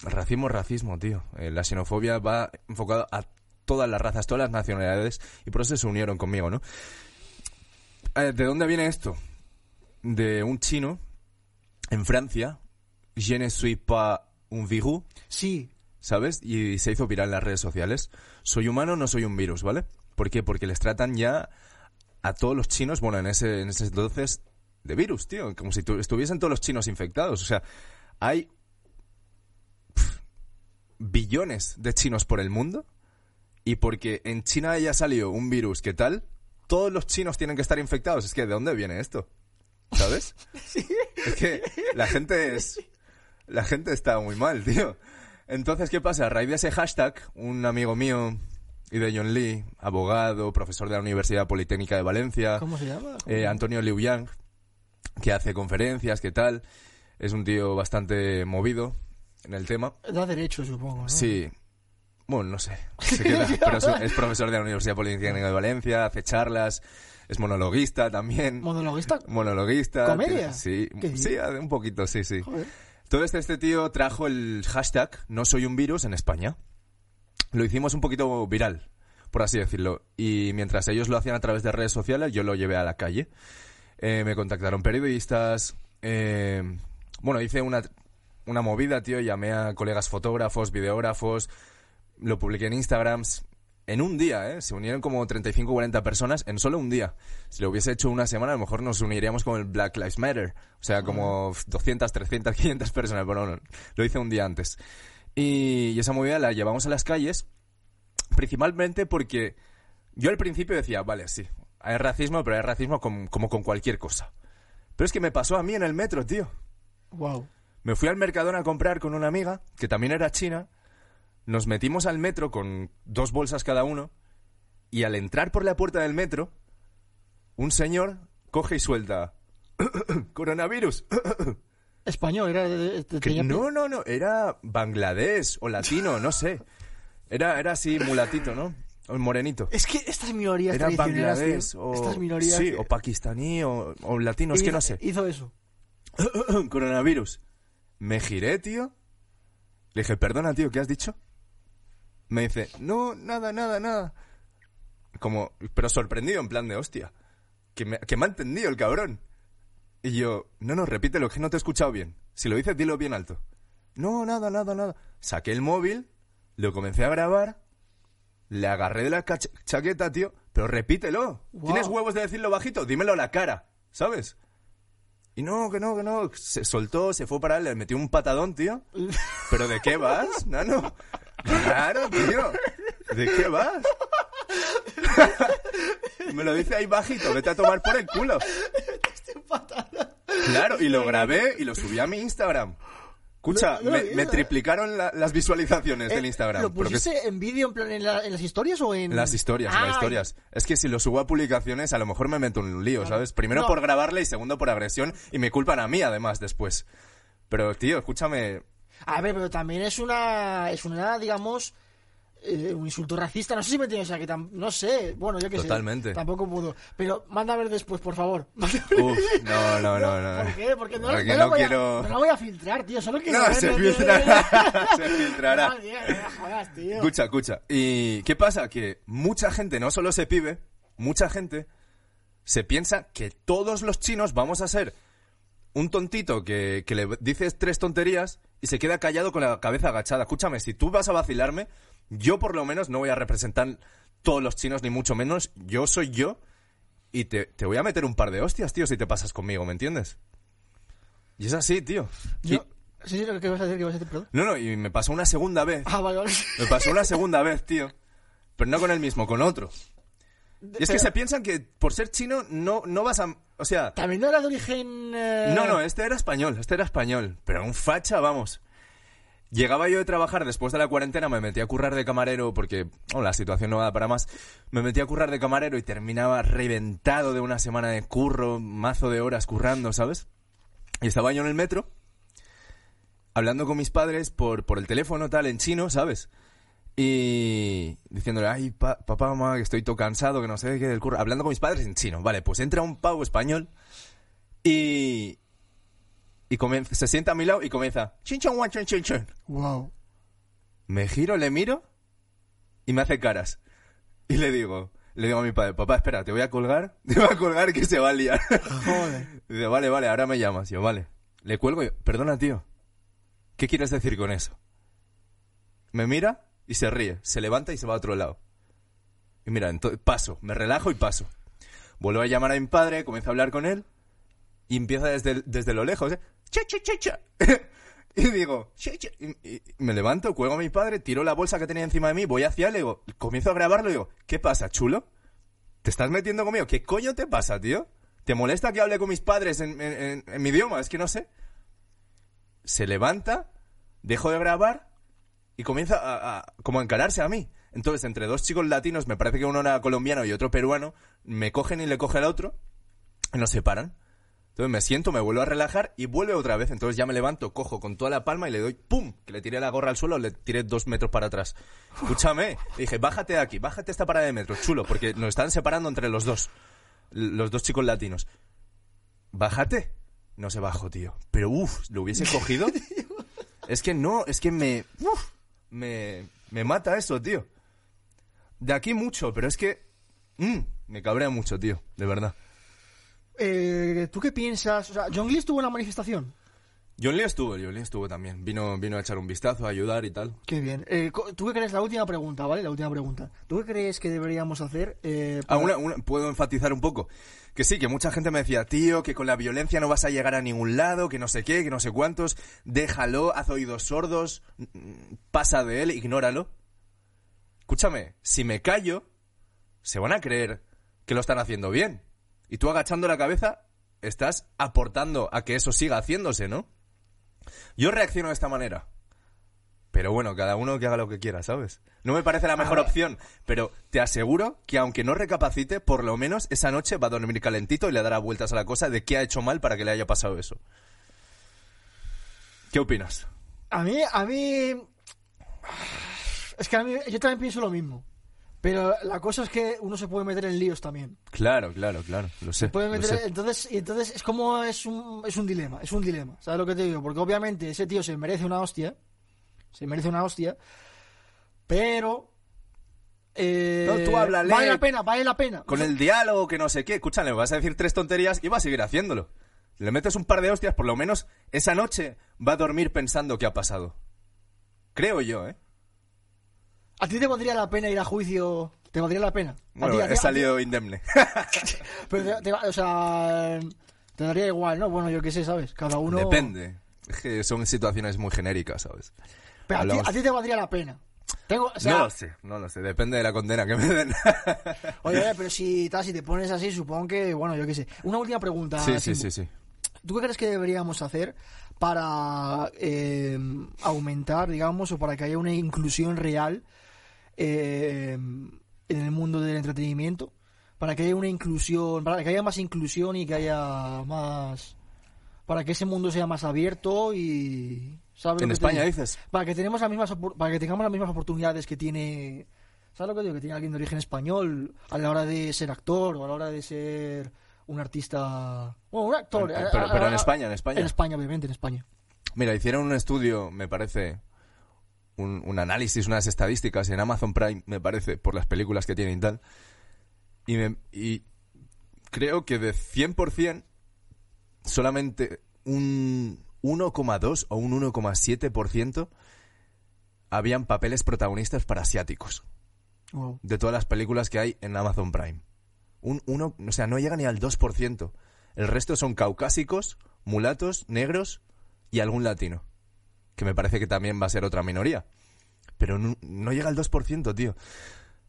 racismo es racismo, tío. Eh, la xenofobia va enfocada a todas las razas, todas las nacionalidades, y por eso se unieron conmigo, ¿no? Eh, ¿De dónde viene esto? De un chino en Francia, je ne suis pas un virus, Sí, ¿sabes? Y se hizo viral en las redes sociales. Soy humano, no soy un virus, ¿vale? ¿Por qué? Porque les tratan ya a todos los chinos, bueno, en ese, en ese entonces, de virus, tío. Como si tu- estuviesen todos los chinos infectados. O sea, hay billones de chinos por el mundo. Y porque en China haya salido un virus, ¿qué tal? Todos los chinos tienen que estar infectados. Es que, ¿de dónde viene esto? ¿Sabes? Es que la gente es... La gente está muy mal, tío. Entonces, ¿qué pasa? A raíz de ese hashtag, un amigo mío y de John Lee, abogado, profesor de la Universidad Politécnica de Valencia, ¿cómo se llama? eh, Antonio Liu Yang, que hace conferencias, ¿qué tal? Es un tío bastante movido en el tema. Da derecho, supongo, ¿no? Sí. Bueno, no sé. Se queda- pero es, es profesor de la Universidad Politécnica de Valencia, hace charlas, es monologuista también. ¿Monologuista? Monologuista. ¿Comedia? Sí, sí, un poquito, sí, sí. Joder. Entonces este tío trajo el hashtag No soy un virus en España. Lo hicimos un poquito viral, por así decirlo. Y mientras ellos lo hacían a través de redes sociales, yo lo llevé a la calle. Eh, me contactaron periodistas. eh, bueno, hice una, una movida, tío. Llamé a colegas fotógrafos, videógrafos. Lo publiqué en Instagrams. En un día, ¿eh? Se unieron como 35 o 40 personas en solo un día. Si lo hubiese hecho una semana, a lo mejor nos uniríamos con el Black Lives Matter. O sea, como 200, 300, 500 personas. Pero no, lo hice un día antes. Y, y esa movida la llevamos a las calles, principalmente porque yo al principio decía, vale, sí, hay racismo, pero hay racismo com- como con cualquier cosa. Pero es que me pasó a mí en el metro, tío. Wow. Me fui al Mercadona a comprar con una amiga, que también era china. Nos metimos al metro con dos bolsas cada uno. Y al entrar por la puerta del metro, un señor coge y suelta. Coronavirus. Español, era tenía- no, no, no. Era Bangladesh o latino, no sé. Era, era así, mulatito, ¿no? O morenito. Es que estas minorías Era tío, o... estas minorías Sí, o pakistaní o, o latino, es que no sé. Hizo eso. Coronavirus. Me giré, tío. Le dije, perdona, tío, ¿qué has dicho? Me dice, no, nada, nada, nada. Como, pero sorprendido, en plan de hostia. Que me, que me ha entendido el cabrón. Y yo, no, no, repítelo, que no te he escuchado bien. Si lo dices, dilo bien alto. No, nada, nada, nada. Saqué el móvil, lo comencé a grabar, le agarré de la chaqueta, tío, pero repítelo. ¿Tienes huevos de decirlo bajito? Dímelo a la cara, ¿sabes? Y no, que no, que no. Se soltó, se fue para él, le metió un patadón, tío. ¿Pero de qué vas, nano? Claro, tío. ¿De qué vas? Me lo dice ahí bajito, vete a tomar por el culo. Claro, y lo grabé y lo subí a mi Instagram. Escucha, No, no lo me, triplicaron la- las visualizaciones del Eh, Instagram. ¿Lo porque pusiste en vídeo en, plan, en, la- en las historias o en...? las historias, en las historias. Es que si lo subo a publicaciones, a lo mejor me meto en un lío, ¿sabes? Primero No. por grabarle y segundo por agresión y me culpan a mí además después. Pero, tío, escúchame. A ver, pero también es una... Es una, digamos... eh, un insulto racista, no sé si me entiendes, o sea, que tam- no sé, bueno, yo qué sé. Totalmente. Tampoco puedo. Pero manda a ver después, por favor. Uf, no, no, no, no. ¿Por qué? Porque no, Porque no no lo voy quiero- a, no lo voy a filtrar, tío, solo quiero No, se filtrará. se filtrará. No, tío, no jodas, tío. Escucha, escucha. ¿Y qué pasa? Que mucha gente, no solo se pibe, mucha gente se piensa que todos los chinos vamos a ser un tontito que, que le dices tres tonterías y se queda callado con la cabeza agachada. Escúchame, si tú vas a vacilarme, yo por lo menos no voy a representar todos los chinos, ni mucho menos. Yo soy yo y te, te voy a meter un par de hostias, tío, si te pasas conmigo, ¿me entiendes? Y es así, tío. Y-. Sí, sí, ¿qué vas a vas a decir? Perdón. no, no, y me pasó una segunda vez. Ah, vale, vale. Me pasó una segunda vez, tío. Pero no con el mismo, con otro. Y es que se piensan que por ser chino no, no vas a... O sea, También no era de origen... eh, no, no, este era español, este era español. Pero un facha, vamos. Llegaba yo de trabajar después de la cuarentena, me metí a currar de camarero porque oh, la situación no da para más. Me metí a currar de camarero y terminaba reventado de una semana de curro, mazo de horas currando, ¿sabes? Y estaba yo en el metro, hablando con mis padres por, por el teléfono, tal, en chino, ¿sabes? Y diciéndole, ay, pa- papá, mamá, que estoy todo cansado, que no sé qué del curro. Hablando con mis padres en chino. Vale, pues entra un pavo español y... Y comienza, se sienta a mi lado y comienza... "Chin, chon, guan, chon, chon, chon". Wow. Me giro, le miro y me hace caras. Y le digo, le digo a mi padre, papá, espera, te voy a colgar, te voy a colgar que se va a liar. Joder. Y dice, vale, vale, ahora me llamas. Yo, vale. Le cuelgo y, perdona, tío. ¿Qué quieres decir con eso? Me mira y se ríe. Se levanta y se va a otro lado. Y mira, entonces paso, me relajo y paso. Vuelvo a llamar a mi padre, comienzo a hablar con él y empieza desde, desde lo lejos. ¿eh? Cha, cha, cha, cha. y digo, cha, cha. Y, y- y me levanto, cuelgo a mi padre, tiro la bolsa que tenía encima de mí, voy hacia él, le digo, comienzo a grabarlo y digo, ¿qué pasa, chulo? ¿Te estás metiendo conmigo? ¿Qué coño te pasa, tío? ¿Te molesta que hable con mis padres en- en mi idioma? Es que no sé. Se levanta, dejo de grabar y comienza a, a- como a encararse a mí. Entonces, entre dos chicos latinos, me parece que uno era colombiano y otro peruano, me cogen y le coge al otro y nos separan. Entonces me siento, me vuelvo a relajar y vuelve otra vez. Entonces ya me levanto, cojo con toda la palma y le doy ¡pum! Que le tiré la gorra al suelo, le tiré dos metros para atrás. Escúchame, le dije, bájate de aquí, bájate esta parada de metro, chulo, porque nos están separando entre los dos. Los dos chicos latinos. Bájate. No se bajó, tío. Pero uff, lo hubiese cogido. es que no, es que me. uf, me. Me mata eso, tío. De aquí mucho, pero es que. mm, me cabrea mucho, tío, de verdad. Eh, ¿Tú qué piensas? O sea, John Lee estuvo en la manifestación. John Lee estuvo, John Lee estuvo también. Vino, vino a echar un vistazo, a ayudar y tal. Qué bien. Eh, ¿Tú qué crees? La última pregunta, ¿vale? La última pregunta. ¿Tú qué crees que deberíamos hacer? eh, Ah, para- una- una- puedo enfatizar un poco. Que sí, que mucha gente me decía, tío, que con la violencia no vas a llegar a ningún lado, que no sé qué, que no sé cuántos. Déjalo, haz oídos sordos, mm, pasa de él, ignóralo. Escúchame, si me callo, se van a creer que lo están haciendo bien. Y tú agachando la cabeza, estás aportando a que eso siga haciéndose, ¿no? Yo reacciono de esta manera. Pero bueno, cada uno que haga lo que quiera, ¿sabes? No me parece la mejor opción, pero te aseguro que aunque no recapacite, por lo menos esa noche va a dormir calentito y le dará vueltas a la cosa de qué ha hecho mal para que le haya pasado eso. ¿Qué opinas? A mí, a mí... Es que a mí, yo también pienso lo mismo. Pero la cosa es que uno se puede meter en líos también. Claro, claro, claro, lo sé. Puede lo meter, sé. entonces, entonces es como es un, es un dilema, es un dilema. ¿Sabes lo que te digo? Porque obviamente ese tío se merece una hostia. Se merece una hostia. Pero... eh, No, tú háblale. Vale la pena, vale la pena. Con el diálogo, que no sé qué, escúchale, vas a decir tres tonterías y va a seguir haciéndolo. Le metes un par de hostias, por lo menos esa noche va a dormir pensando qué ha pasado. Creo yo, ¿eh? ¿A ti te valdría la pena ir a juicio? ¿Te valdría la pena? A Bueno, ti, a ti, he a salido indemne. Pero te- te- o sea, te daría igual, ¿no? Bueno, yo qué sé, ¿sabes? Cada uno... Depende. Es que son situaciones muy genéricas, ¿sabes? Pero a ti, a ti te valdría la pena. Tengo, o sea, no lo sé, no lo sé. Depende de la condena que me den. Oye, oye, pero si, tal, si te pones así, supongo que, bueno, yo qué sé. Una última pregunta. sí, sí, sí, sí. ¿Tú qué crees que deberíamos hacer para eh, aumentar, digamos, o para que haya una inclusión real eh, en el mundo del entretenimiento? Para que haya una inclusión, para que haya más inclusión y que haya más... Para que ese mundo sea más abierto y... ¿sabes En te España dices. Para que, tenemos las mismas, para que tengamos las mismas oportunidades que tiene... ¿Sabes lo que digo? Que tiene alguien de origen español a la hora de ser actor o a la hora de ser un artista... Bueno, un actor. Pero, eh, pero- pero en España, en España. En España, obviamente, en España. Mira, hicieron un estudio, me parece, un, un análisis, unas estadísticas en Amazon Prime, me parece, por las películas que tienen y tal. Y, me- y creo que de 100%, solamente un 1,2 o un 1,7% habían papeles protagonistas para asiáticos. Wow. de todas las películas que hay en Amazon Prime. Un uno, o sea, no llega ni al 2%. El resto son caucásicos, mulatos, negros y algún latino. Que me parece que también va a ser otra minoría. Pero no, no llega al 2%, tío.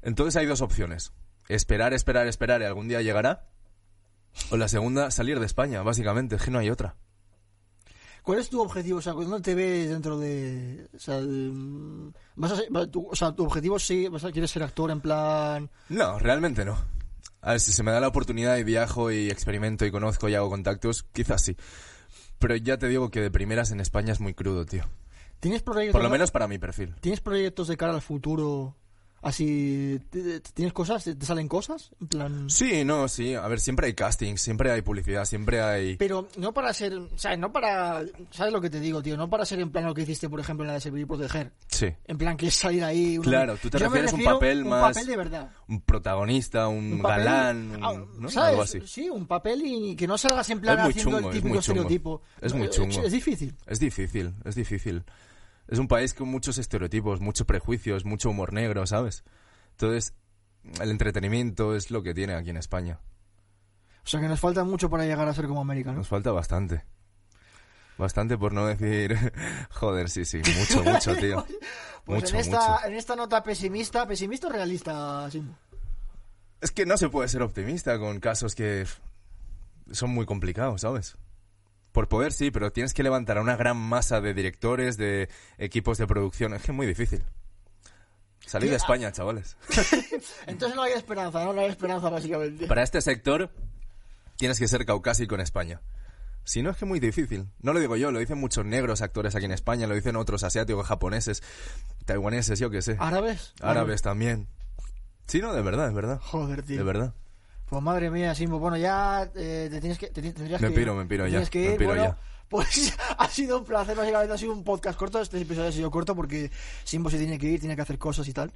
Entonces hay dos opciones. esperar, esperar, esperar y algún día llegará. O la segunda, salir de España, básicamente, es que no hay otra. ¿Cuál es tu objetivo? O sea, ¿dónde te ves dentro de...? O sea, el- vas a ser- va- tu, o sea, tu objetivo sí, vas a, quieres ser actor en plan... No, realmente no. A ver, si se me da la oportunidad y viajo y experimento y conozco y hago contactos, quizás sí. Pero ya te digo que de primeras en España es muy crudo, tío. ¿Tienes proyectos, Por lo menos para mi perfil. ¿Tienes proyectos de cara al futuro? Así, ¿t- t- ¿tienes cosas? ¿Te salen cosas? En plan... Sí, no, sí. A ver, siempre hay castings, siempre hay publicidad, siempre hay... Pero no para ser, sea, no para, ¿sabes lo que te digo, tío? No para ser en plan lo que hiciste, por ejemplo, en la de servir y proteger. Sí. En plan que es salir ahí. una- Claro, tú te Yo refieres a un papel un más- papel de verdad. Un protagonista, un, Un papel- galán, un- ah, ¿no? ¿sabes? Algo así. Sí, un papel y que no salgas en plan Es haciendo chungo, el es típico chungo. estereotipo. Es muy Eh, chungo. Es difícil. Es difícil, es difícil. Es un país con muchos estereotipos, muchos prejuicios, mucho humor negro, ¿sabes? Entonces, el entretenimiento es lo que tiene aquí en España. O sea que nos falta mucho para llegar a ser como América, ¿no? Nos falta bastante. Bastante por no decir... Joder, sí, sí, mucho, mucho, tío. Pues mucho, en, esta, mucho. en esta nota pesimista, pesimista o realista, Simbo. Es que no se puede ser optimista con casos que son muy complicados, ¿sabes? Por poder sí, pero tienes que levantar a una gran masa de directores, de equipos de producción. Es que es muy difícil. Salid Sí, de ah. España, chavales. Entonces no hay esperanza, no, No hay esperanza básicamente. Para este sector tienes que ser caucásico en España. Si no es que es muy difícil. No lo digo yo, lo dicen muchos negros actores aquí en España, lo dicen otros asiáticos, japoneses, taiwaneses, yo qué sé. ¿Árabes? Árabes también. Sí, no, de verdad, es verdad. Joder, tío. De verdad. Pues madre mía, Simbo. Bueno, ya eh, te tienes que, te, tendrías Me que ir. piro, me piro Te ya, Tienes que me ir. piro bueno, ya. pues ha sido un placer. Básicamente ha sido un podcast corto. Este episodio ha sido corto porque Simbo se tiene que ir, tiene que hacer cosas y tal.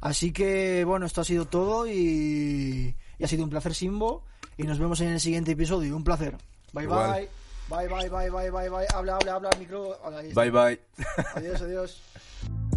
Así que, bueno, esto ha sido todo y, y ha sido un placer, Simbo. Y nos vemos en el siguiente episodio. Un placer. Bye, Igual. bye. Bye, bye, bye, bye, bye, bye. Habla, habla, habla al micro. Bye, bye. Adiós, adiós.